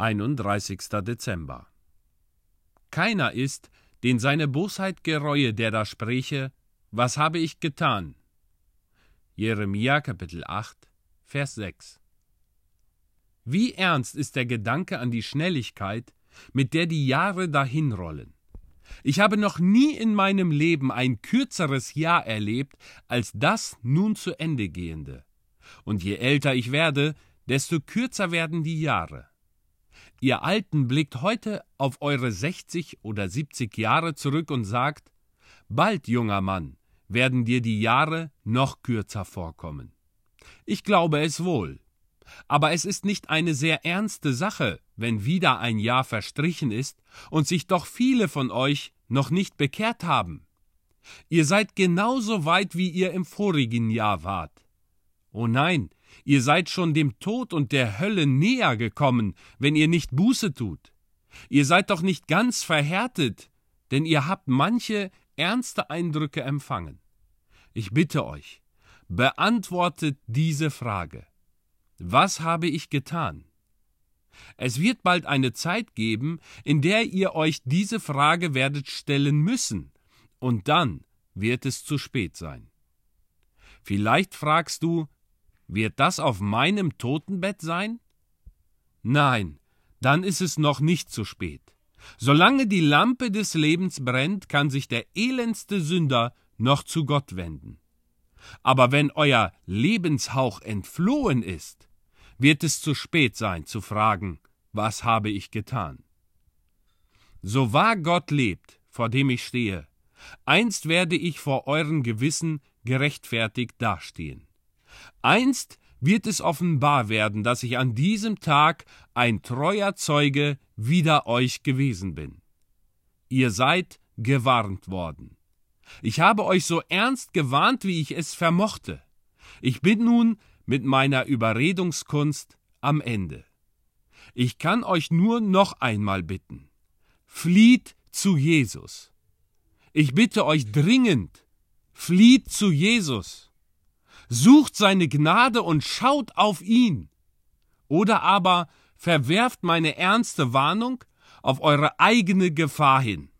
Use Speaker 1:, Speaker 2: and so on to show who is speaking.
Speaker 1: 31. Dezember. Keiner ist, den seine Bosheit gereue, der da spräche, was habe ich getan? Jeremia Kapitel 8, Vers 6. Wie ernst ist der Gedanke an die Schnelligkeit, mit der die Jahre dahinrollen. Ich habe noch nie in meinem Leben ein kürzeres Jahr erlebt als das nun zu Ende gehende. Und je älter ich werde, desto kürzer werden die Jahre. Ihr Alten blickt heute auf eure 60 oder 70 Jahre zurück und sagt, bald, junger Mann, werden dir die Jahre noch kürzer vorkommen. Ich glaube es wohl. Aber es ist nicht eine sehr ernste Sache, wenn wieder ein Jahr verstrichen ist und sich doch viele von euch noch nicht bekehrt haben. Ihr seid genauso weit, wie ihr im vorigen Jahr wart. Oh nein, ihr seid schon dem Tod und der Hölle näher gekommen, wenn ihr nicht Buße tut. Ihr seid doch nicht ganz verhärtet, denn ihr habt manche ernste Eindrücke empfangen. Ich bitte euch, beantwortet diese Frage. Was habe ich getan? Es wird bald eine Zeit geben, in der ihr euch diese Frage werdet stellen müssen, und dann wird es zu spät sein. Vielleicht fragst du, wird das auf meinem Totenbett sein? Nein, dann ist es noch nicht zu spät. Solange die Lampe des Lebens brennt, kann sich der elendste Sünder noch zu Gott wenden. Aber wenn euer Lebenshauch entflohen ist, wird es zu spät sein zu fragen, was habe ich getan? So wahr Gott lebt, vor dem ich stehe, einst werde ich vor euren Gewissen gerechtfertigt dastehen. Einst wird es offenbar werden, dass ich an diesem Tag ein treuer Zeuge wider euch gewesen bin. Ihr seid gewarnt worden. Ich habe euch so ernst gewarnt, wie ich es vermochte. Ich bin nun mit meiner Überredungskunst am Ende. Ich kann euch nur noch einmal bitten. Flieht zu Jesus. Ich bitte euch dringend, flieht zu Jesus sucht seine Gnade und schaut auf ihn. Oder aber verwerft meine ernste Warnung auf eure eigene Gefahr hin.